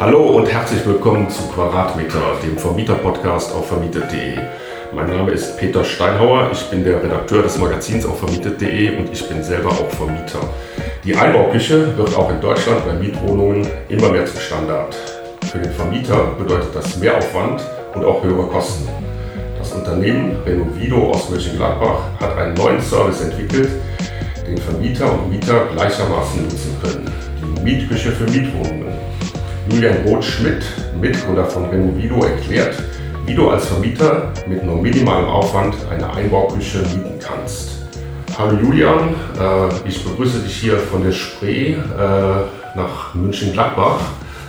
Hallo und herzlich willkommen zu Quadratmeter, dem Vermieter-Podcast auf vermietet.de. Mein Name ist Peter Steinhauer, ich bin der Redakteur des Magazins auf vermietet.de und ich bin selber auch Vermieter. Die Einbauküche wird auch in Deutschland bei Mietwohnungen immer mehr zum Standard. Für den Vermieter bedeutet das Mehraufwand und auch höhere Kosten. Das Unternehmen Renovido aus Mönchengladbach hat einen neuen Service entwickelt, den Vermieter und Mieter gleichermaßen nutzen können. Die Mietküche für Mietwohnungen. Julian Roth-Schmidt, Mitgründer von Renovido, erklärt, wie du als Vermieter mit nur minimalem Aufwand eine Einbauküche mieten kannst. Hallo Julian, äh, ich begrüße dich hier von der Spree äh, nach München-Gladbach.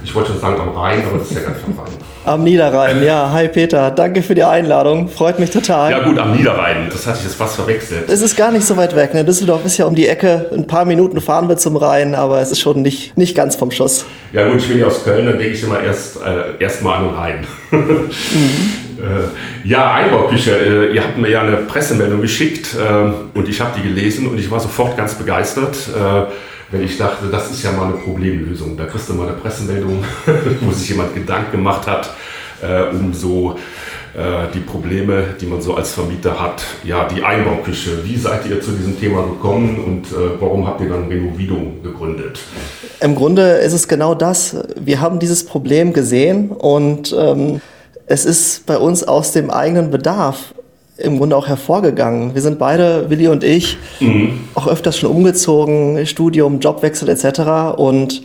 Ich wollte schon sagen am Rhein, aber das ist ja ganz am Rhein. Am Niederrhein, ja. Hi Peter, danke für die Einladung. Freut mich total. Ja gut, am Niederrhein, das hatte ich jetzt fast verwechselt. Es ist gar nicht so weit weg. Ne? Düsseldorf ist ja um die Ecke. Ein paar Minuten fahren wir zum Rhein, aber es ist schon nicht, nicht ganz vom Schuss. Ja gut, ich bin ja aus Köln, dann denke ich immer erst, äh, erst mal an den Rhein. mhm. äh, ja, Einbauküche. Äh, ihr habt mir ja eine Pressemeldung geschickt äh, und ich habe die gelesen und ich war sofort ganz begeistert äh, wenn ich dachte, das ist ja mal eine Problemlösung. Da kriegst du mal eine Pressemeldung, wo sich jemand Gedanken gemacht hat, äh, um so äh, die Probleme, die man so als Vermieter hat. Ja, die Einbauküche. Wie seid ihr zu diesem Thema gekommen und äh, warum habt ihr dann Renovido gegründet? Im Grunde ist es genau das. Wir haben dieses Problem gesehen und ähm, es ist bei uns aus dem eigenen Bedarf im Grunde auch hervorgegangen. Wir sind beide, Willi und ich, mhm. auch öfters schon umgezogen, Studium, Jobwechsel etc. Und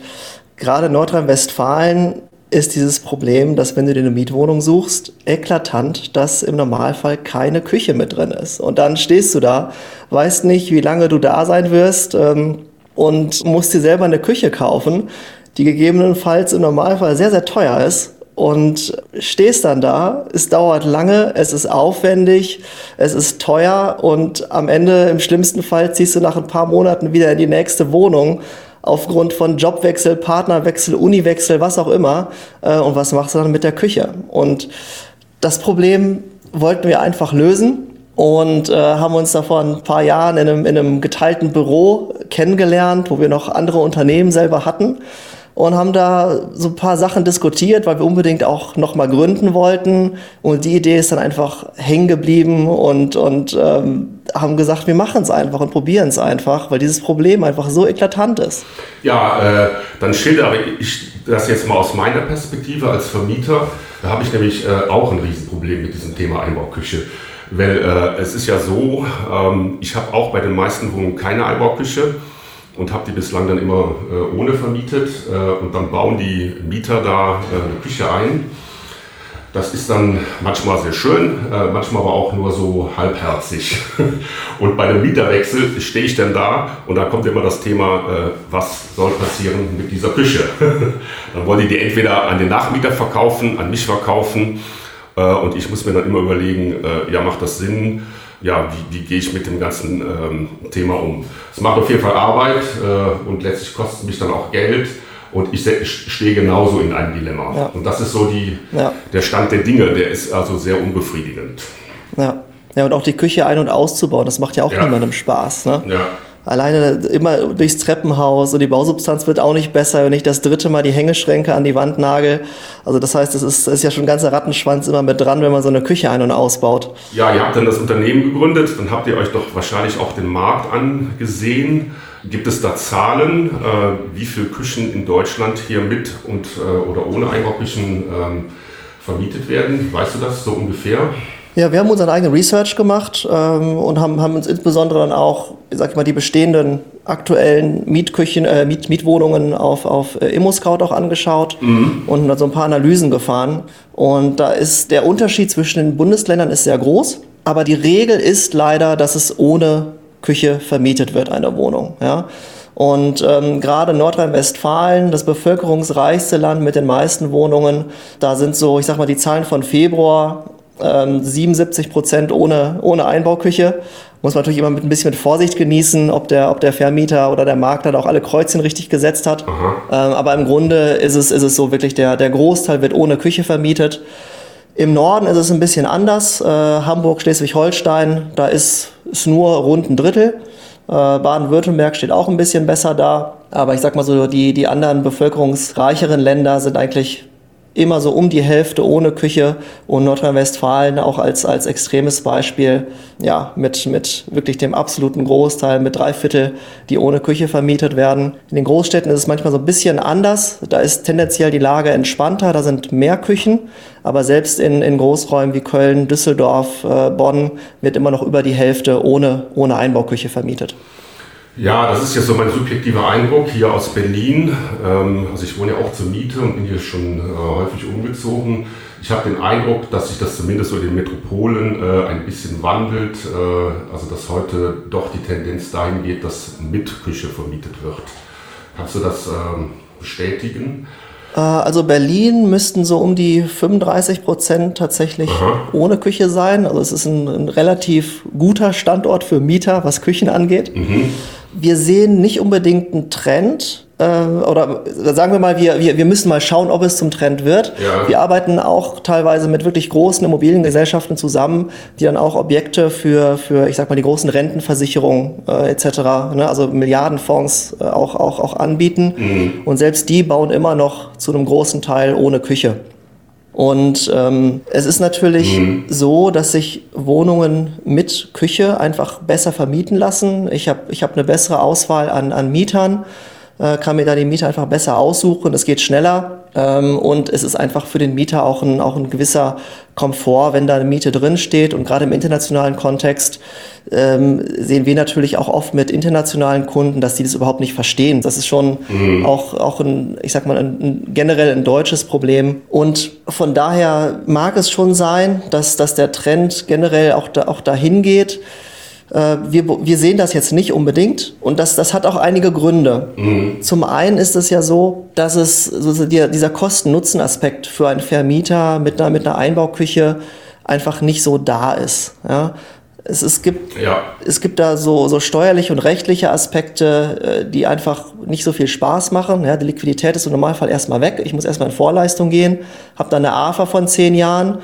gerade in Nordrhein-Westfalen ist dieses Problem, dass wenn du dir eine Mietwohnung suchst, eklatant, dass im Normalfall keine Küche mit drin ist. Und dann stehst du da, weißt nicht, wie lange du da sein wirst ähm, und musst dir selber eine Küche kaufen, die gegebenenfalls im Normalfall sehr, sehr teuer ist und stehst dann da, es dauert lange, es ist aufwendig, es ist teuer und am Ende im schlimmsten Fall ziehst du nach ein paar Monaten wieder in die nächste Wohnung aufgrund von Jobwechsel, Partnerwechsel, Uniwechsel, was auch immer. Äh, und was machst du dann mit der Küche? Und das Problem wollten wir einfach lösen und äh, haben uns da vor ein paar Jahren in einem, in einem geteilten Büro kennengelernt, wo wir noch andere Unternehmen selber hatten und haben da so ein paar Sachen diskutiert, weil wir unbedingt auch nochmal gründen wollten. Und die Idee ist dann einfach hängen geblieben und, und ähm, haben gesagt, wir machen es einfach und probieren es einfach, weil dieses Problem einfach so eklatant ist. Ja, äh, dann schildere ich das jetzt mal aus meiner Perspektive als Vermieter. Da habe ich nämlich äh, auch ein Riesenproblem mit diesem Thema Einbauküche. Weil äh, es ist ja so, ähm, ich habe auch bei den meisten Wohnungen keine Einbauküche und habe die bislang dann immer äh, ohne vermietet. Äh, und dann bauen die Mieter da äh, eine Küche ein. Das ist dann manchmal sehr schön, äh, manchmal aber auch nur so halbherzig. und bei einem Mieterwechsel stehe ich dann da und da kommt immer das Thema, äh, was soll passieren mit dieser Küche. dann wollen die die entweder an den Nachmieter verkaufen, an mich verkaufen. Äh, und ich muss mir dann immer überlegen, ja, macht das Sinn? Ja, wie, wie gehe ich mit dem ganzen ähm, Thema um. Es macht auf jeden Fall Arbeit äh, und letztlich kostet es mich dann auch Geld. Und ich stehe genauso in einem Dilemma. Ja. Und das ist so die, ja. der Stand der Dinge, der ist also sehr unbefriedigend. Ja. ja, und auch die Küche ein- und auszubauen, das macht ja auch niemandem Spaß. Ne? Ja alleine immer durchs Treppenhaus und die Bausubstanz wird auch nicht besser, wenn ich das dritte Mal die Hängeschränke an die Wand nagel. Also das heißt, es ist, ist ja schon ein ganzer Rattenschwanz immer mit dran, wenn man so eine Küche ein- und ausbaut. Ja, ihr habt dann das Unternehmen gegründet, dann habt ihr euch doch wahrscheinlich auch den Markt angesehen. Gibt es da Zahlen, äh, wie viele Küchen in Deutschland hier mit und äh, oder ohne Einbauküchen ähm, vermietet werden? Weißt du das so ungefähr? Ja, wir haben unseren eigenen Research gemacht ähm, und haben, haben uns insbesondere dann auch, sag ich mal, die bestehenden aktuellen Mietküchen, äh, Miet, Mietwohnungen auf, auf äh, ImmoScout auch angeschaut mhm. und dann so ein paar Analysen gefahren. Und da ist der Unterschied zwischen den Bundesländern ist sehr groß, aber die Regel ist leider, dass es ohne Küche vermietet wird, eine Wohnung. Ja? Und ähm, gerade Nordrhein-Westfalen, das bevölkerungsreichste Land mit den meisten Wohnungen, da sind so, ich sag mal, die Zahlen von Februar 77 ähm, Prozent ohne, ohne Einbauküche. Muss man natürlich immer mit ein bisschen mit Vorsicht genießen, ob der, ob der Vermieter oder der Makler da auch alle Kreuzchen richtig gesetzt hat. Ähm, aber im Grunde ist es, ist es so wirklich, der, der Großteil wird ohne Küche vermietet. Im Norden ist es ein bisschen anders. Äh, Hamburg, Schleswig-Holstein, da ist es nur rund ein Drittel. Äh, Baden-Württemberg steht auch ein bisschen besser da. Aber ich sag mal so, die, die anderen bevölkerungsreicheren Länder sind eigentlich immer so um die Hälfte ohne Küche und Nordrhein-Westfalen auch als, als extremes Beispiel, ja, mit, mit wirklich dem absoluten Großteil, mit drei Viertel, die ohne Küche vermietet werden. In den Großstädten ist es manchmal so ein bisschen anders. Da ist tendenziell die Lage entspannter, da sind mehr Küchen. Aber selbst in, in Großräumen wie Köln, Düsseldorf, äh, Bonn wird immer noch über die Hälfte ohne, ohne Einbauküche vermietet. Ja, das ist jetzt so mein subjektiver Eindruck hier aus Berlin. Ähm, also ich wohne ja auch zur Miete und bin hier schon äh, häufig umgezogen. Ich habe den Eindruck, dass sich das zumindest so in den Metropolen äh, ein bisschen wandelt. Äh, also dass heute doch die Tendenz dahin geht, dass mit Küche vermietet wird. Kannst du das ähm, bestätigen? Also Berlin müssten so um die 35 Prozent tatsächlich Aha. ohne Küche sein. Also es ist ein, ein, relativ guter Standort für Mieter, was Küchen angeht. Mhm wir sehen nicht unbedingt einen Trend. Äh, oder sagen wir mal, wir, wir, wir müssen mal schauen, ob es zum Trend wird. Ja. Wir arbeiten auch teilweise mit wirklich großen Immobiliengesellschaften zusammen, die dann auch Objekte für, für ich sag mal, die großen Rentenversicherungen äh, etc., ne, also Milliardenfonds äh, auch, auch, auch anbieten. Mhm. Und selbst die bauen immer noch zu einem großen Teil ohne Küche. Und ähm, es ist natürlich mhm. so, dass sich Wohnungen mit Küche einfach besser vermieten lassen. Ich habe ich hab eine bessere Auswahl an, an Mietern, äh, kann mir da die Mieter einfach besser aussuchen. Es geht schneller. Ähm, und es ist einfach für den Mieter auch ein, auch ein gewisser Komfort, wenn da eine Miete drin steht. Und gerade im internationalen Kontext ähm, sehen wir natürlich auch oft mit internationalen Kunden, dass die das überhaupt nicht verstehen. Das ist schon mhm. auch, auch ein, ich sag mal, ein, ein, generell ein deutsches Problem. Und von daher mag es schon sein, dass, dass der Trend generell auch, da, auch dahin geht. Äh, wir, wir sehen das jetzt nicht unbedingt und das, das hat auch einige Gründe. Mhm. Zum einen ist es ja so, dass es so dieser Kosten-Nutzen-Aspekt für einen Vermieter mit einer, mit einer Einbauküche einfach nicht so da ist. Ja? Es, es, gibt, ja. es gibt da so, so steuerliche und rechtliche Aspekte, äh, die einfach nicht so viel Spaß machen. Ja, die Liquidität ist im Normalfall erstmal weg. Ich muss erstmal in Vorleistung gehen, habe dann eine AFA von zehn Jahren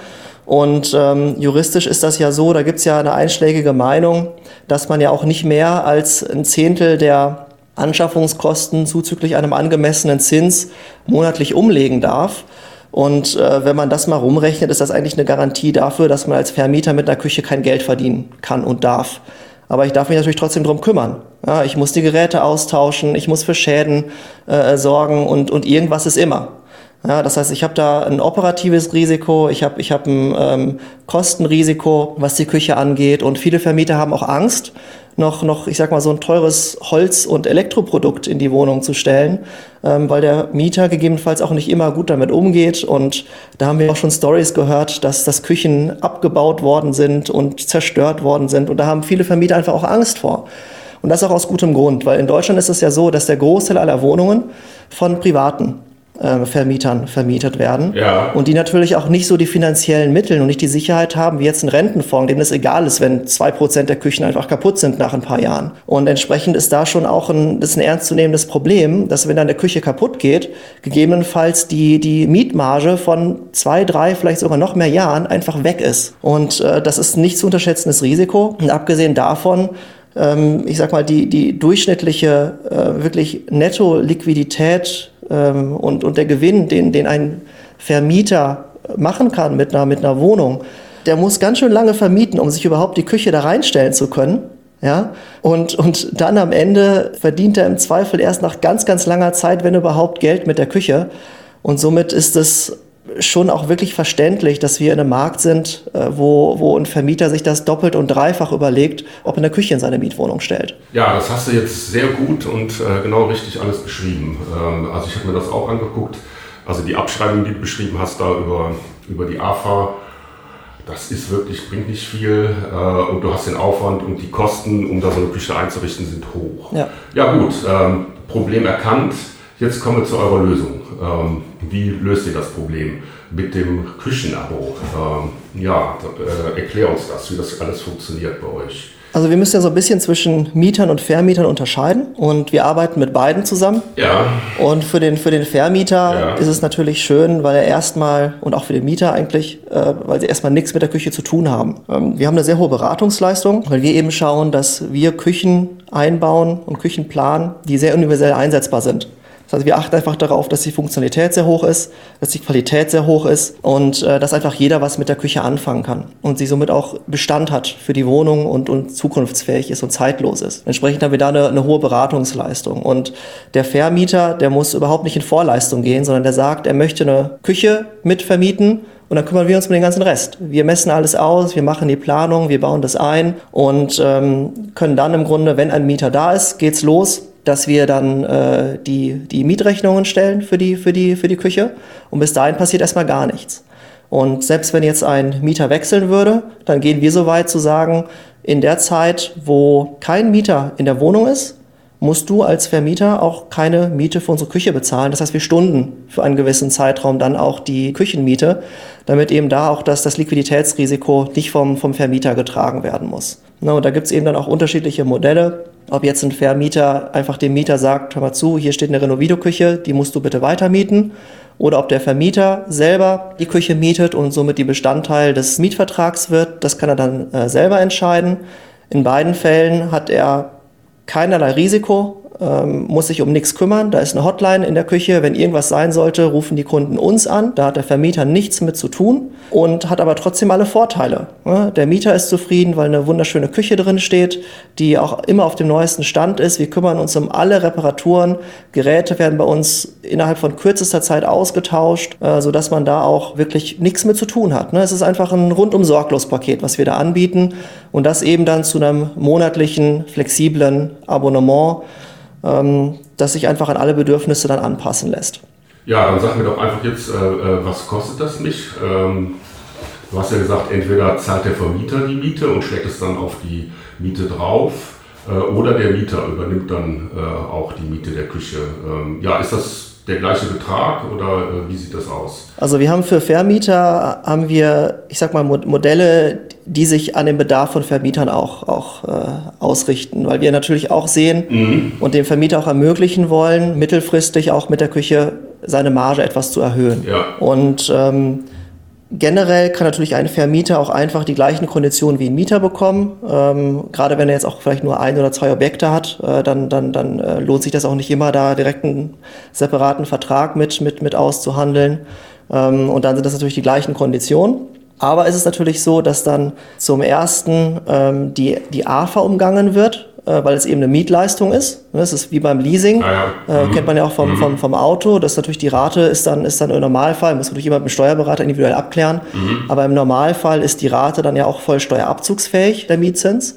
und ähm, juristisch ist das ja so, da gibt es ja eine einschlägige Meinung, dass man ja auch nicht mehr als ein Zehntel der Anschaffungskosten zuzüglich einem angemessenen Zins monatlich umlegen darf. Und äh, wenn man das mal rumrechnet, ist das eigentlich eine Garantie dafür, dass man als Vermieter mit einer Küche kein Geld verdienen kann und darf. Aber ich darf mich natürlich trotzdem drum kümmern. Ja, ich muss die Geräte austauschen, ich muss für Schäden äh, sorgen und, und irgendwas ist immer. Ja, das heißt, ich habe da ein operatives Risiko, ich habe ich hab ein ähm, Kostenrisiko, was die Küche angeht. Und viele Vermieter haben auch Angst, noch, noch, ich sag mal, so ein teures Holz- und Elektroprodukt in die Wohnung zu stellen, ähm, weil der Mieter gegebenenfalls auch nicht immer gut damit umgeht. Und da haben wir auch schon Stories gehört, dass, dass Küchen abgebaut worden sind und zerstört worden sind. Und da haben viele Vermieter einfach auch Angst vor. Und das auch aus gutem Grund, weil in Deutschland ist es ja so, dass der Großteil aller Wohnungen von Privaten äh, Vermietern vermietet werden. Ja. Und die natürlich auch nicht so die finanziellen Mittel und nicht die Sicherheit haben, wie jetzt ein Rentenfonds, dem es egal ist, wenn zwei Prozent der Küchen einfach kaputt sind nach ein paar Jahren. Und entsprechend ist da schon auch ein, das ist ein ernstzunehmendes Problem, dass wenn dann eine Küche kaputt geht, gegebenenfalls die, die Mietmarge von zwei, drei, vielleicht sogar noch mehr Jahren einfach weg ist. Und äh, das ist nicht zu unterschätzendes Risiko. Und abgesehen davon, ähm, ich sag mal, die, die durchschnittliche äh, wirklich Netto-Liquidität und, und der Gewinn, den, den ein Vermieter machen kann mit einer, mit einer Wohnung, der muss ganz schön lange vermieten, um sich überhaupt die Küche da reinstellen zu können. Ja, und, und dann am Ende verdient er im Zweifel erst nach ganz, ganz langer Zeit, wenn überhaupt, Geld mit der Küche. Und somit ist es schon auch wirklich verständlich, dass wir in einem Markt sind, äh, wo, wo ein Vermieter sich das doppelt und dreifach überlegt, ob er eine Küche in seine Mietwohnung stellt. Ja, das hast du jetzt sehr gut und äh, genau richtig alles beschrieben. Ähm, also ich habe mir das auch angeguckt. Also die Abschreibung, die du beschrieben hast da über, über die AFA, das ist wirklich, bringt nicht viel äh, und du hast den Aufwand und die Kosten, um da so eine Küche einzurichten, sind hoch. Ja, ja gut, ähm, Problem erkannt. Jetzt kommen wir zu eurer Lösung. Ähm, wie löst ihr das Problem mit dem Küchenabo? Ähm, ja, äh, erklär uns das, wie das alles funktioniert bei euch. Also wir müssen ja so ein bisschen zwischen Mietern und Vermietern unterscheiden und wir arbeiten mit beiden zusammen. Ja. Und für den, für den Vermieter ja. ist es natürlich schön, weil er erstmal und auch für den Mieter eigentlich, äh, weil sie erstmal nichts mit der Küche zu tun haben. Ähm, wir haben eine sehr hohe Beratungsleistung, weil wir eben schauen, dass wir Küchen einbauen und Küchen planen, die sehr universell einsetzbar sind. Das heißt, wir achten einfach darauf, dass die Funktionalität sehr hoch ist, dass die Qualität sehr hoch ist und äh, dass einfach jeder was mit der Küche anfangen kann und sie somit auch Bestand hat für die Wohnung und, und zukunftsfähig ist und zeitlos ist. Entsprechend haben wir da eine, eine hohe Beratungsleistung. Und der Vermieter, der muss überhaupt nicht in Vorleistung gehen, sondern der sagt, er möchte eine Küche mitvermieten und dann kümmern wir uns um den ganzen Rest. Wir messen alles aus, wir machen die Planung, wir bauen das ein und ähm, können dann im Grunde, wenn ein Mieter da ist, geht's los dass wir dann äh, die, die Mietrechnungen stellen für die, für, die, für die Küche. Und bis dahin passiert erstmal gar nichts. Und selbst wenn jetzt ein Mieter wechseln würde, dann gehen wir so weit zu sagen, in der Zeit, wo kein Mieter in der Wohnung ist, musst du als Vermieter auch keine Miete für unsere Küche bezahlen. Das heißt, wir stunden für einen gewissen Zeitraum dann auch die Küchenmiete, damit eben da auch das, das Liquiditätsrisiko nicht vom, vom Vermieter getragen werden muss. Na, und da gibt es eben dann auch unterschiedliche Modelle. Ob jetzt ein Vermieter einfach dem Mieter sagt, hör mal zu, hier steht eine Renovido-Küche, die musst du bitte weitermieten. Oder ob der Vermieter selber die Küche mietet und somit die Bestandteil des Mietvertrags wird, das kann er dann äh, selber entscheiden. In beiden Fällen hat er keinerlei Risiko, ähm, muss sich um nichts kümmern. Da ist eine Hotline in der Küche. Wenn irgendwas sein sollte, rufen die Kunden uns an. Da hat der Vermieter nichts mit zu tun und hat aber trotzdem alle Vorteile. Der Mieter ist zufrieden, weil eine wunderschöne Küche drin steht, die auch immer auf dem neuesten Stand ist. Wir kümmern uns um alle Reparaturen. Geräte werden bei uns innerhalb von kürzester Zeit ausgetauscht, äh, sodass man da auch wirklich nichts mit zu tun hat. Es ist einfach ein rundum sorglos Paket, was wir da anbieten und das eben dann zu einem monatlichen, flexiblen Abonnement ähm, das sich einfach an alle Bedürfnisse dann anpassen lässt. Ja, dann sag mir doch einfach jetzt, äh, äh, was kostet das mich? Ähm, du hast ja gesagt, entweder zahlt der Vermieter die Miete und schlägt es dann auf die Miete drauf äh, oder der Mieter übernimmt dann äh, auch die Miete der Küche. Ähm, ja, ist das der gleiche Betrag oder äh, wie sieht das aus? Also wir haben für Vermieter haben wir, ich sag mal, Modelle, die sich an den Bedarf von Vermietern auch, auch äh, ausrichten, weil wir natürlich auch sehen mhm. und dem Vermieter auch ermöglichen wollen, mittelfristig auch mit der Küche seine Marge etwas zu erhöhen. Ja. Und ähm, Generell kann natürlich ein Vermieter auch einfach die gleichen Konditionen wie ein Mieter bekommen. Ähm, gerade wenn er jetzt auch vielleicht nur ein oder zwei Objekte hat, äh, dann, dann, dann äh, lohnt sich das auch nicht immer, da direkt einen separaten Vertrag mit, mit, mit auszuhandeln. Ähm, und dann sind das natürlich die gleichen Konditionen. Aber es ist natürlich so, dass dann zum ersten ähm, die, die AFA umgangen wird äh, weil es eben eine Mietleistung ist. Das ist wie beim Leasing. Ah, ja. äh, mhm. Kennt man ja auch vom, mhm. vom, vom Auto. Das ist natürlich die Rate ist dann, ist dann im Normalfall, muss natürlich jemand mit dem Steuerberater individuell abklären. Mhm. Aber im Normalfall ist die Rate dann ja auch voll steuerabzugsfähig, der Mietzins.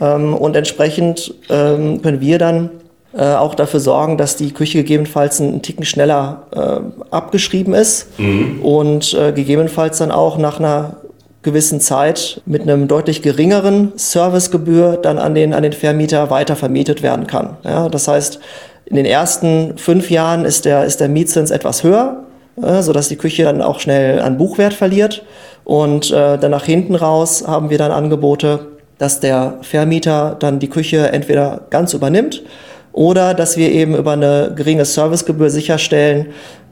Ähm, und entsprechend ähm, können wir dann äh, auch dafür sorgen, dass die Küche gegebenenfalls einen Ticken schneller äh, abgeschrieben ist mhm. und äh, gegebenenfalls dann auch nach einer gewissen Zeit mit einem deutlich geringeren Servicegebühr dann an den, an den Vermieter weiter vermietet werden kann. Ja, das heißt, in den ersten fünf Jahren ist der, ist der Mietzins etwas höher, äh, sodass die Küche dann auch schnell an Buchwert verliert. Und äh, dann nach hinten raus haben wir dann Angebote, dass der Vermieter dann die Küche entweder ganz übernimmt oder dass wir eben über eine geringe Servicegebühr sicherstellen,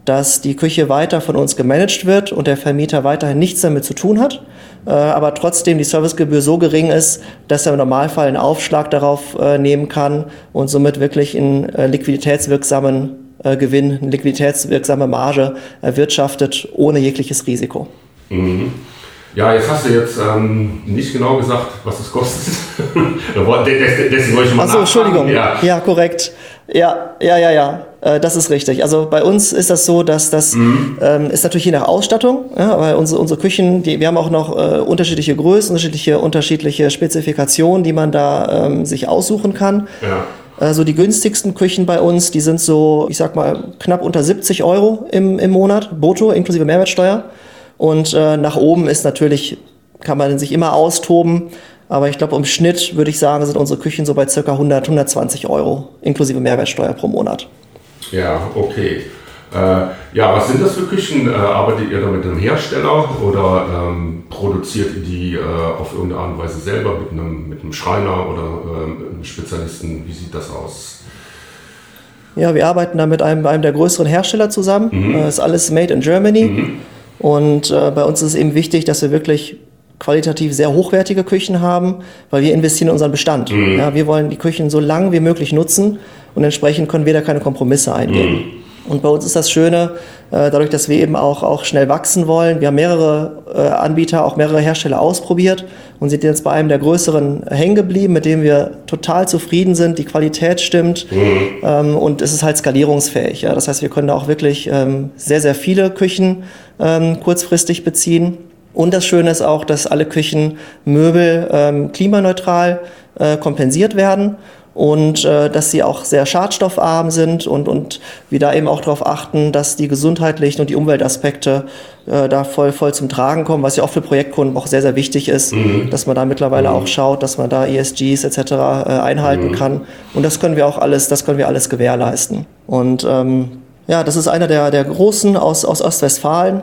dass die Küche weiter von uns gemanagt wird und der Vermieter weiterhin nichts damit zu tun hat, äh, aber trotzdem die Servicegebühr so gering ist, dass er im Normalfall einen Aufschlag darauf äh, nehmen kann und somit wirklich einen äh, liquiditätswirksamen Gewinn, eine liquiditätswirksame Marge erwirtschaftet, ohne jegliches Risiko. Mhm. Ja, jetzt hast du jetzt ähm, nicht genau gesagt, was es kostet. Deswegen wollte ich mal Achso, Entschuldigung. Ja. ja, korrekt. Ja, ja, ja, ja. Äh, das ist richtig. Also bei uns ist das so, dass das mhm. ähm, ist natürlich je nach Ausstattung, ja, weil unsere, unsere Küchen, die, wir haben auch noch äh, unterschiedliche Größen, unterschiedliche, unterschiedliche Spezifikationen, die man da ähm, sich aussuchen kann. Ja. Also die günstigsten Küchen bei uns, die sind so, ich sag mal, knapp unter 70 Euro im, im Monat, brutto, inklusive Mehrwertsteuer. Und äh, nach oben ist natürlich, kann man sich immer austoben. Aber ich glaube, im Schnitt würde ich sagen, sind unsere Küchen so bei ca. 100, 120 Euro inklusive Mehrwertsteuer pro Monat. Ja, okay. Äh, ja, was sind das für Küchen? Äh, arbeitet ihr da mit einem Hersteller oder ähm, produziert ihr die äh, auf irgendeine Art und Weise selber mit einem, mit einem Schreiner oder ähm, einem Spezialisten? Wie sieht das aus? Ja, wir arbeiten da mit einem, einem der größeren Hersteller zusammen. Mhm. Das ist alles made in Germany. Mhm. Und äh, bei uns ist es eben wichtig, dass wir wirklich qualitativ sehr hochwertige Küchen haben, weil wir investieren in unseren Bestand. Mhm. Ja, wir wollen die Küchen so lang wie möglich nutzen und entsprechend können wir da keine Kompromisse eingehen. Mhm. Und bei uns ist das Schöne, äh, dadurch, dass wir eben auch, auch schnell wachsen wollen. Wir haben mehrere äh, Anbieter, auch mehrere Hersteller ausprobiert und sind jetzt bei einem der größeren hängen geblieben, mit dem wir total zufrieden sind. Die Qualität stimmt mhm. Ähm, und es ist halt skalierungsfähig. Das heißt, wir können da auch wirklich ähm, sehr, sehr viele Küchen ähm, kurzfristig beziehen. Und das Schöne ist auch, dass alle Küchen, Möbel klimaneutral äh, kompensiert werden und äh, dass sie auch sehr schadstoffarm sind und, und wir da eben auch darauf achten, dass die gesundheitlichen und die Umweltaspekte äh, da voll, voll zum Tragen kommen, was ja auch für Projektkunden auch sehr, sehr wichtig ist, mhm. dass man da mittlerweile mhm. auch schaut, dass man da ESGs etc. Äh, einhalten mhm. kann. Und das können wir auch alles, das können wir alles gewährleisten. Und ähm, ja, das ist einer der, der großen aus, aus Ostwestfalen.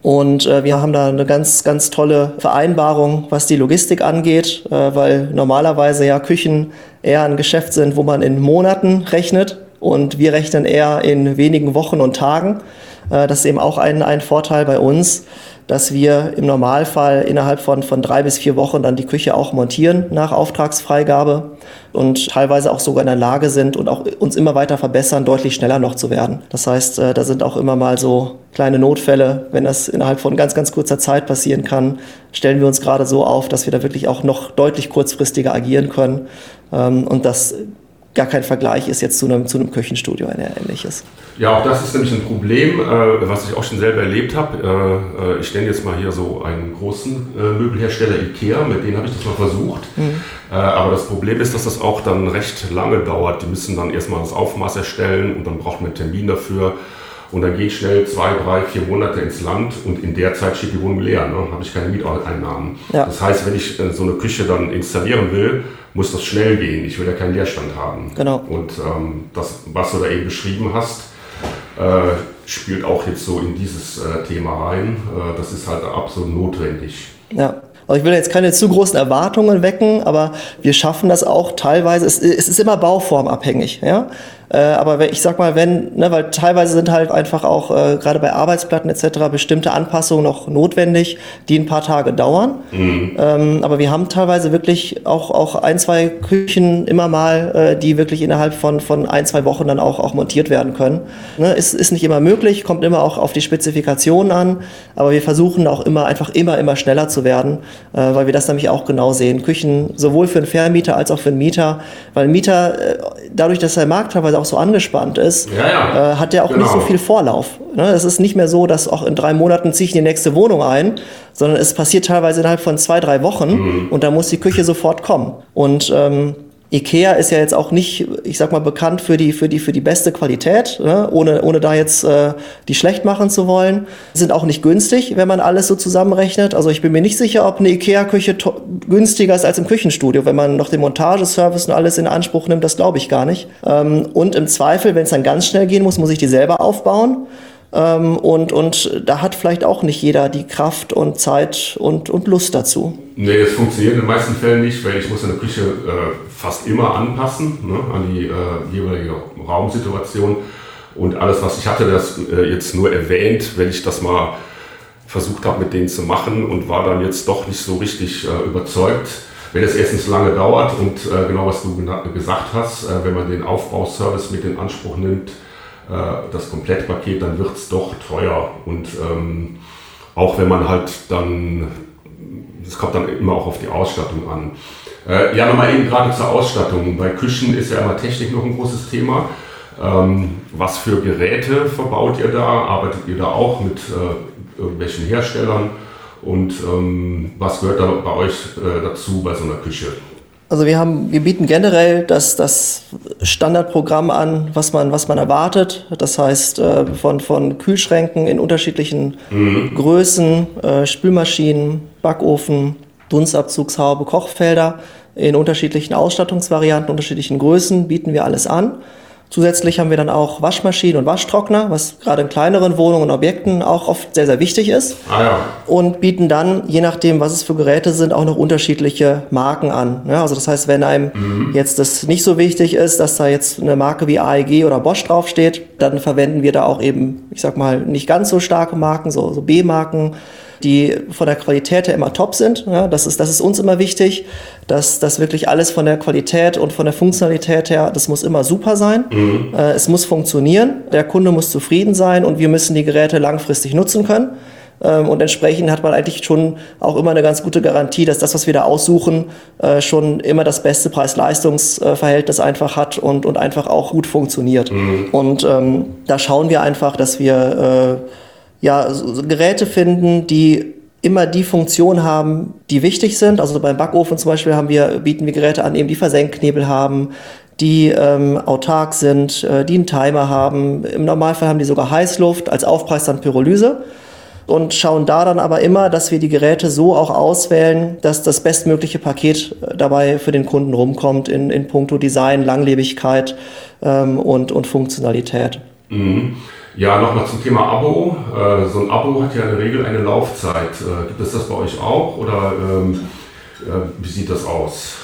Und äh, wir haben da eine ganz, ganz tolle Vereinbarung, was die Logistik angeht, äh, weil normalerweise ja Küchen eher ein Geschäft sind, wo man in Monaten rechnet und wir rechnen eher in wenigen Wochen und Tagen. Äh, das ist eben auch ein, ein Vorteil bei uns, dass wir im Normalfall innerhalb von, von drei bis vier Wochen dann die Küche auch montieren nach Auftragsfreigabe und teilweise auch sogar in der Lage sind und auch uns immer weiter verbessern, deutlich schneller noch zu werden. Das heißt, äh, da sind auch immer mal so kleine Notfälle. Wenn das innerhalb von ganz, ganz kurzer Zeit passieren kann, stellen wir uns gerade so auf, dass wir da wirklich auch noch deutlich kurzfristiger agieren können. Ähm, und das gar kein Vergleich ist jetzt zu einem, zu einem Küchenstudio ein ähnliches. Ja, auch das ist nämlich ein Problem, äh, was ich auch schon selber erlebt habe. Äh, äh, ich nenne jetzt mal hier so einen großen äh, Möbelhersteller IKEA, mit denen habe ich das mal versucht. Mhm. Äh, aber das Problem ist, dass das auch dann recht lange dauert. Die müssen dann erstmal das Aufmaß erstellen und dann braucht man einen Termin dafür. Und dann geht schnell zwei, drei, vier Monate ins Land und in der Zeit steht die Wohnung leer. Ne? Habe ich keine Mieteinnahmen. Ja. Das heißt, wenn ich äh, so eine Küche dann installieren will, muss das schnell gehen. Ich will ja keinen Leerstand haben. Genau. Und ähm, das, was du da eben beschrieben hast, äh, spielt auch jetzt so in dieses äh, Thema rein. Äh, das ist halt absolut notwendig. Ja. Also ich will jetzt keine zu großen Erwartungen wecken, aber wir schaffen das auch teilweise. Es, es ist immer bauformabhängig. Ja? Äh, aber ich sag mal, wenn, ne, weil teilweise sind halt einfach auch äh, gerade bei Arbeitsplatten etc. bestimmte Anpassungen noch notwendig, die ein paar Tage dauern. Mhm. Ähm, aber wir haben teilweise wirklich auch, auch ein, zwei Küchen immer mal, äh, die wirklich innerhalb von, von ein, zwei Wochen dann auch, auch montiert werden können. Ne, ist, ist nicht immer möglich, kommt immer auch auf die Spezifikationen an, aber wir versuchen auch immer einfach immer, immer schneller zu werden, äh, weil wir das nämlich auch genau sehen. Küchen sowohl für einen Vermieter als auch für einen Mieter, weil ein Mieter, äh, dadurch, dass der Markt teilweise auch so angespannt ist, ja, ja. Äh, hat der auch genau. nicht so viel Vorlauf. Ne? Es ist nicht mehr so, dass auch in drei Monaten ziehe ich in die nächste Wohnung ein, sondern es passiert teilweise innerhalb von zwei, drei Wochen mhm. und da muss die Küche sofort kommen. Und ähm, Ikea ist ja jetzt auch nicht, ich sag mal, bekannt für die, für die, für die beste Qualität, ne? ohne, ohne da jetzt äh, die schlecht machen zu wollen. Sind auch nicht günstig, wenn man alles so zusammenrechnet. Also ich bin mir nicht sicher, ob eine Ikea-Küche günstiger ist als im Küchenstudio. Wenn man noch den Montageservice und alles in Anspruch nimmt, das glaube ich gar nicht. Ähm, und im Zweifel, wenn es dann ganz schnell gehen muss, muss ich die selber aufbauen. Ähm, und, und da hat vielleicht auch nicht jeder die Kraft und Zeit und, und Lust dazu. Nee, es funktioniert in den meisten Fällen nicht, weil ich muss eine Küche äh, fast immer anpassen ne, an die äh, jeweilige Raumsituation. Und alles, was ich hatte, das äh, jetzt nur erwähnt, wenn ich das mal versucht habe, mit denen zu machen und war dann jetzt doch nicht so richtig äh, überzeugt. Wenn es erstens lange dauert und äh, genau was du gesagt hast, äh, wenn man den Aufbauservice mit in Anspruch nimmt, das Komplettpaket, dann wird es doch teuer. Und ähm, auch wenn man halt dann, es kommt dann immer auch auf die Ausstattung an. Äh, ja, nochmal eben gerade zur Ausstattung. Bei Küchen ist ja immer Technik noch ein großes Thema. Ähm, was für Geräte verbaut ihr da? Arbeitet ihr da auch mit äh, irgendwelchen Herstellern? Und ähm, was gehört da bei euch äh, dazu bei so einer Küche? Also wir haben, wir bieten generell das, das Standardprogramm an, was man, was man erwartet. Das heißt, äh, von, von Kühlschränken in unterschiedlichen mhm. Größen, äh, Spülmaschinen, Backofen, Dunstabzugshaube, Kochfelder in unterschiedlichen Ausstattungsvarianten, unterschiedlichen Größen bieten wir alles an. Zusätzlich haben wir dann auch Waschmaschinen und Waschtrockner, was gerade in kleineren Wohnungen und Objekten auch oft sehr, sehr wichtig ist. Ah, ja. Und bieten dann, je nachdem, was es für Geräte sind, auch noch unterschiedliche Marken an. Ja, also das heißt, wenn einem mhm. jetzt das nicht so wichtig ist, dass da jetzt eine Marke wie AEG oder Bosch draufsteht, dann verwenden wir da auch eben, ich sag mal, nicht ganz so starke Marken, so, so B-Marken die von der Qualität her immer top sind. Ja, das, ist, das ist uns immer wichtig, dass das wirklich alles von der Qualität und von der Funktionalität her, das muss immer super sein. Mhm. Äh, es muss funktionieren, der Kunde muss zufrieden sein und wir müssen die Geräte langfristig nutzen können. Ähm, und entsprechend hat man eigentlich schon auch immer eine ganz gute Garantie, dass das, was wir da aussuchen, äh, schon immer das beste Preis-Leistungs-Verhältnis einfach hat und, und einfach auch gut funktioniert. Mhm. Und ähm, da schauen wir einfach, dass wir äh, ja, so Geräte finden, die immer die Funktion haben, die wichtig sind. Also beim Backofen zum Beispiel haben wir, bieten wir Geräte an, eben die Versenkknebel haben, die ähm, autark sind, äh, die einen Timer haben. Im Normalfall haben die sogar Heißluft, als Aufpreis dann Pyrolyse. Und schauen da dann aber immer, dass wir die Geräte so auch auswählen, dass das bestmögliche Paket äh, dabei für den Kunden rumkommt in, in puncto Design, Langlebigkeit ähm, und, und Funktionalität. Mhm. Ja, nochmal zum Thema Abo. Äh, so ein Abo hat ja in der Regel eine Laufzeit. Äh, gibt es das bei euch auch oder ähm, äh, wie sieht das aus?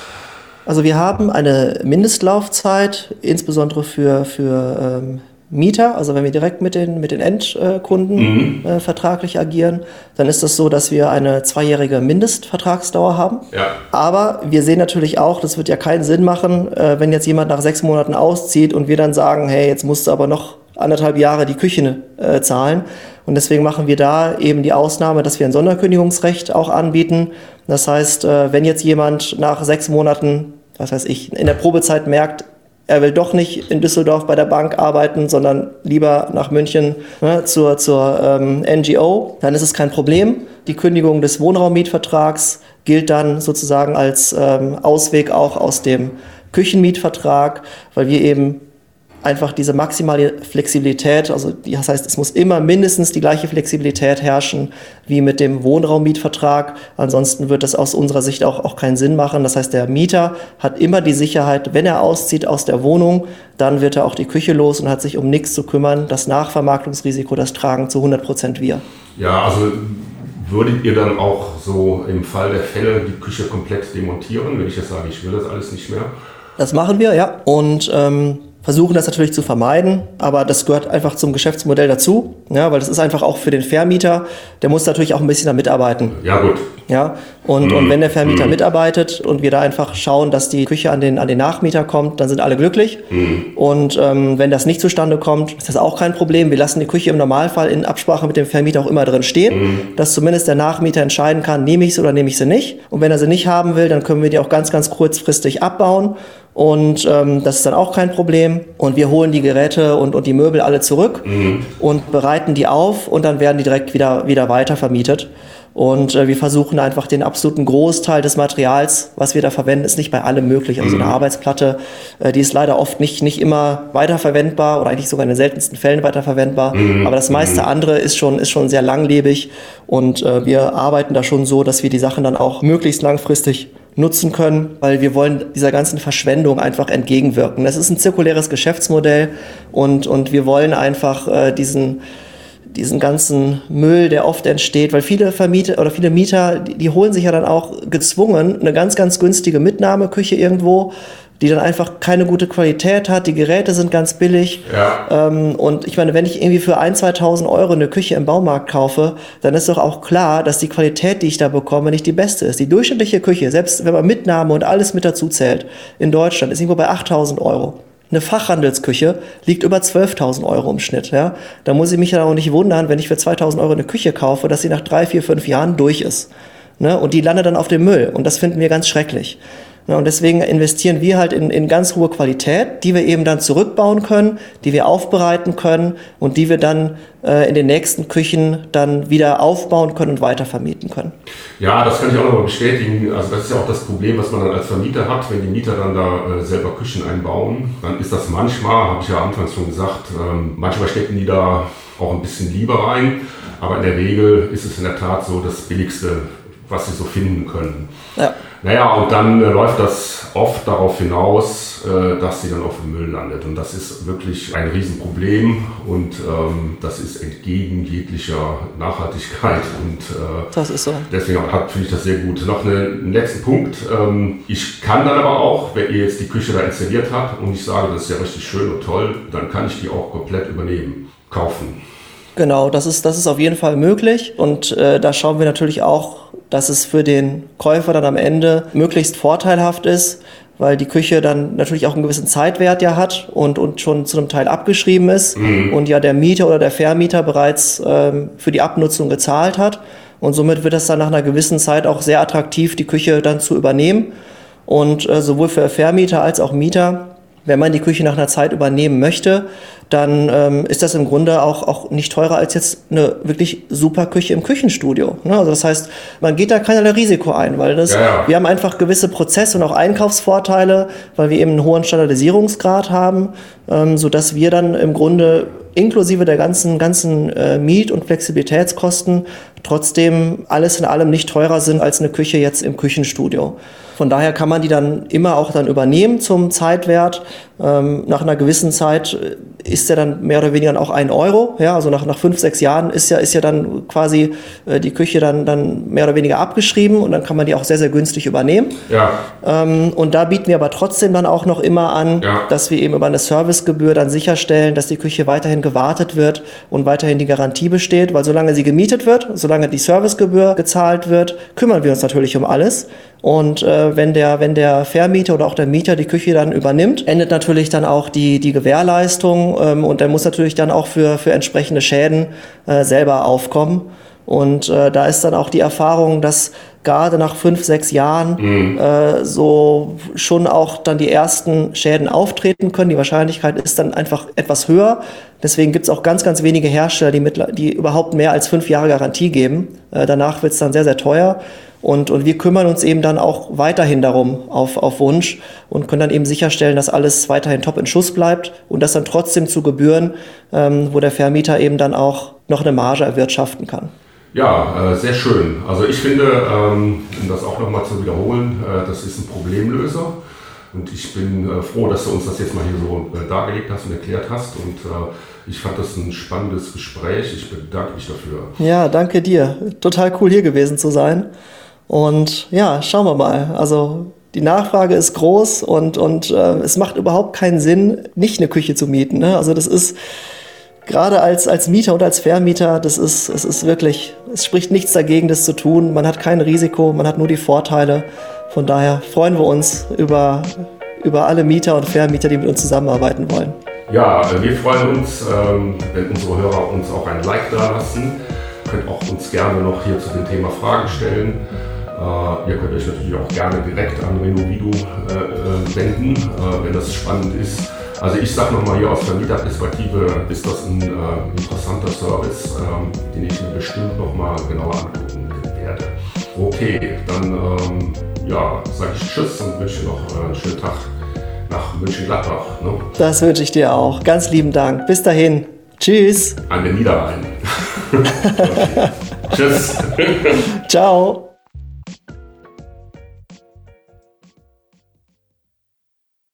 Also wir haben eine Mindestlaufzeit, insbesondere für, für ähm, Mieter, also wenn wir direkt mit den, mit den Endkunden mhm. äh, vertraglich agieren, dann ist das so, dass wir eine zweijährige Mindestvertragsdauer haben. Ja. Aber wir sehen natürlich auch, das wird ja keinen Sinn machen, äh, wenn jetzt jemand nach sechs Monaten auszieht und wir dann sagen, hey, jetzt musst du aber noch anderthalb Jahre die Küche äh, zahlen. Und deswegen machen wir da eben die Ausnahme, dass wir ein Sonderkündigungsrecht auch anbieten. Das heißt, äh, wenn jetzt jemand nach sechs Monaten, was weiß ich, in der Probezeit merkt, er will doch nicht in Düsseldorf bei der Bank arbeiten, sondern lieber nach München ne, zur, zur ähm, NGO, dann ist es kein Problem. Die Kündigung des Wohnraummietvertrags gilt dann sozusagen als ähm, Ausweg auch aus dem Küchenmietvertrag, weil wir eben einfach diese maximale Flexibilität, also das heißt, es muss immer mindestens die gleiche Flexibilität herrschen wie mit dem Wohnraummietvertrag. Ansonsten wird das aus unserer Sicht auch, auch keinen Sinn machen. Das heißt, der Mieter hat immer die Sicherheit, wenn er auszieht aus der Wohnung, dann wird er auch die Küche los und hat sich um nichts zu kümmern. Das Nachvermarktungsrisiko, das tragen zu 100 Prozent wir. Ja, also würdet ihr dann auch so im Fall der Fälle die Küche komplett demontieren, wenn ich jetzt sage, ich will das alles nicht mehr? Das machen wir, ja. Und ähm, versuchen das natürlich zu vermeiden, aber das gehört einfach zum Geschäftsmodell dazu, ja, weil das ist einfach auch für den Vermieter, der muss natürlich auch ein bisschen da mitarbeiten. Ja, gut. Ja, und, mhm. und wenn der Vermieter mhm. mitarbeitet und wir da einfach schauen, dass die Küche an den, an den Nachmieter kommt, dann sind alle glücklich. Mhm. Und ähm, wenn das nicht zustande kommt, ist das auch kein Problem. Wir lassen die Küche im Normalfall in Absprache mit dem Vermieter auch immer drin stehen, mhm. dass zumindest der Nachmieter entscheiden kann, nehme ich sie oder nehme ich sie nicht. Und wenn er sie nicht haben will, dann können wir die auch ganz, ganz kurzfristig abbauen und ähm, das ist dann auch kein Problem. Und wir holen die Geräte und, und die Möbel alle zurück mhm. und bereiten die auf und dann werden die direkt wieder, wieder weiter vermietet. Und äh, wir versuchen einfach den absoluten Großteil des Materials, was wir da verwenden, ist nicht bei allem möglich. Also mhm. eine Arbeitsplatte, äh, die ist leider oft nicht, nicht immer weiterverwendbar oder eigentlich sogar in den seltensten Fällen weiterverwendbar. Mhm. Aber das meiste mhm. andere ist schon, ist schon sehr langlebig und äh, wir arbeiten da schon so, dass wir die Sachen dann auch möglichst langfristig nutzen können, weil wir wollen dieser ganzen Verschwendung einfach entgegenwirken. Das ist ein zirkuläres Geschäftsmodell und, und wir wollen einfach äh, diesen, diesen ganzen Müll, der oft entsteht, weil viele Vermieter oder viele Mieter, die, die holen sich ja dann auch gezwungen eine ganz, ganz günstige Mitnahmeküche irgendwo die dann einfach keine gute Qualität hat. Die Geräte sind ganz billig. Ja. Ähm, und ich meine, wenn ich irgendwie für 1.000, 2.000 Euro eine Küche im Baumarkt kaufe, dann ist doch auch klar, dass die Qualität, die ich da bekomme, nicht die beste ist. Die durchschnittliche Küche, selbst wenn man Mitnahme und alles mit dazu zählt, in Deutschland ist irgendwo bei 8.000 Euro. Eine Fachhandelsküche liegt über 12.000 Euro im Schnitt. Ja? Da muss ich mich ja auch nicht wundern, wenn ich für 2.000 Euro eine Küche kaufe, dass sie nach drei, vier, fünf Jahren durch ist. Ne? Und die landet dann auf dem Müll. Und das finden wir ganz schrecklich. Ja, und deswegen investieren wir halt in, in ganz hohe Qualität, die wir eben dann zurückbauen können, die wir aufbereiten können und die wir dann äh, in den nächsten Küchen dann wieder aufbauen können und weiter vermieten können. Ja, das kann ich auch nochmal bestätigen. Also das ist ja auch das Problem, was man dann als Vermieter hat, wenn die Mieter dann da äh, selber Küchen einbauen. Dann ist das manchmal, habe ich ja anfangs schon gesagt, ähm, manchmal stecken die da auch ein bisschen lieber rein. Aber in der Regel ist es in der Tat so das Billigste, was sie so finden können. Ja. Naja, und dann äh, läuft das oft darauf hinaus, äh, dass sie dann auf dem Müll landet. Und das ist wirklich ein Riesenproblem und ähm, das ist entgegen jeglicher Nachhaltigkeit. Und äh, das ist so. deswegen finde ich das sehr gut. Noch eine, einen letzten Punkt. Ähm, ich kann dann aber auch, wenn ihr jetzt die Küche da installiert habt und ich sage, das ist ja richtig schön und toll, dann kann ich die auch komplett übernehmen, kaufen. Genau, das ist, das ist auf jeden Fall möglich. Und äh, da schauen wir natürlich auch, dass es für den Käufer dann am Ende möglichst vorteilhaft ist, weil die Küche dann natürlich auch einen gewissen Zeitwert ja hat und, und schon zu einem Teil abgeschrieben ist mhm. und ja der Mieter oder der Vermieter bereits ähm, für die Abnutzung gezahlt hat. Und somit wird es dann nach einer gewissen Zeit auch sehr attraktiv, die Küche dann zu übernehmen. Und äh, sowohl für Vermieter als auch Mieter wenn man die Küche nach einer Zeit übernehmen möchte, dann ähm, ist das im Grunde auch, auch nicht teurer als jetzt eine wirklich super Küche im Küchenstudio. Ne? Also das heißt, man geht da keinerlei Risiko ein, weil das, ja, wir haben einfach gewisse Prozesse und auch Einkaufsvorteile, weil wir eben einen hohen Standardisierungsgrad haben, ähm, sodass wir dann im Grunde inklusive der ganzen, ganzen äh, Miet- und Flexibilitätskosten trotzdem alles in allem nicht teurer sind als eine Küche jetzt im Küchenstudio. Von daher kann man die dann immer auch dann übernehmen zum Zeitwert. Ähm, nach einer gewissen Zeit äh, ist der dann mehr oder weniger auch ein Euro. Ja, also nach, nach fünf, sechs Jahren ist ja, ist ja dann quasi äh, die Küche dann, dann mehr oder weniger abgeschrieben und dann kann man die auch sehr, sehr günstig übernehmen. Ja. Ähm, und da bieten wir aber trotzdem dann auch noch immer an, ja. dass wir eben über eine Servicegebühr dann sicherstellen, dass die Küche weiterhin gewartet wird und weiterhin die Garantie besteht, weil solange sie gemietet wird, solange die Servicegebühr gezahlt wird, kümmern wir uns natürlich um alles. Und äh, wenn, der, wenn der Vermieter oder auch der Mieter die Küche dann übernimmt, endet natürlich dann auch die, die Gewährleistung ähm, und der muss natürlich dann auch für, für entsprechende Schäden äh, selber aufkommen. Und äh, da ist dann auch die Erfahrung, dass gerade nach fünf, sechs Jahren mhm. äh, so schon auch dann die ersten Schäden auftreten können. Die Wahrscheinlichkeit ist dann einfach etwas höher. Deswegen gibt es auch ganz, ganz wenige Hersteller, die, mit, die überhaupt mehr als fünf Jahre Garantie geben. Äh, danach wird es dann sehr, sehr teuer. Und, und wir kümmern uns eben dann auch weiterhin darum auf, auf Wunsch und können dann eben sicherstellen, dass alles weiterhin top in Schuss bleibt und das dann trotzdem zu Gebühren, ähm, wo der Vermieter eben dann auch noch eine Marge erwirtschaften kann. Ja, äh, sehr schön. Also ich finde, ähm, um das auch nochmal zu wiederholen, äh, das ist ein Problemlöser. Und ich bin äh, froh, dass du uns das jetzt mal hier so äh, dargelegt hast und erklärt hast. Und äh, ich fand das ein spannendes Gespräch. Ich bedanke mich dafür. Ja, danke dir. Total cool hier gewesen zu sein. Und ja, schauen wir mal. Also die Nachfrage ist groß und, und äh, es macht überhaupt keinen Sinn, nicht eine Küche zu mieten. Ne? Also das ist gerade als, als Mieter oder als Vermieter, das ist, es ist wirklich, es spricht nichts dagegen, das zu tun. Man hat kein Risiko, man hat nur die Vorteile. Von daher freuen wir uns über, über alle Mieter und Vermieter, die mit uns zusammenarbeiten wollen. Ja, wir freuen uns, ähm, wenn unsere Hörer uns auch ein Like da lassen. Könnt auch uns gerne noch hier zu dem Thema Fragen stellen. Äh, ihr könnt euch natürlich auch gerne direkt an Renovido äh, äh, wenden, äh, wenn das spannend ist. Also ich sage nochmal hier aus Vermieterperspektive ist das ein äh, interessanter Service, ähm, den ich mir bestimmt nochmal genauer angucken werde. Okay, dann ähm, ja, sage ich Tschüss und wünsche noch einen schönen Tag nach München-Gladbach. Ne? Das wünsche ich dir auch. Ganz lieben Dank. Bis dahin. Tschüss. An den Niederrhein. Tschüss. Ciao.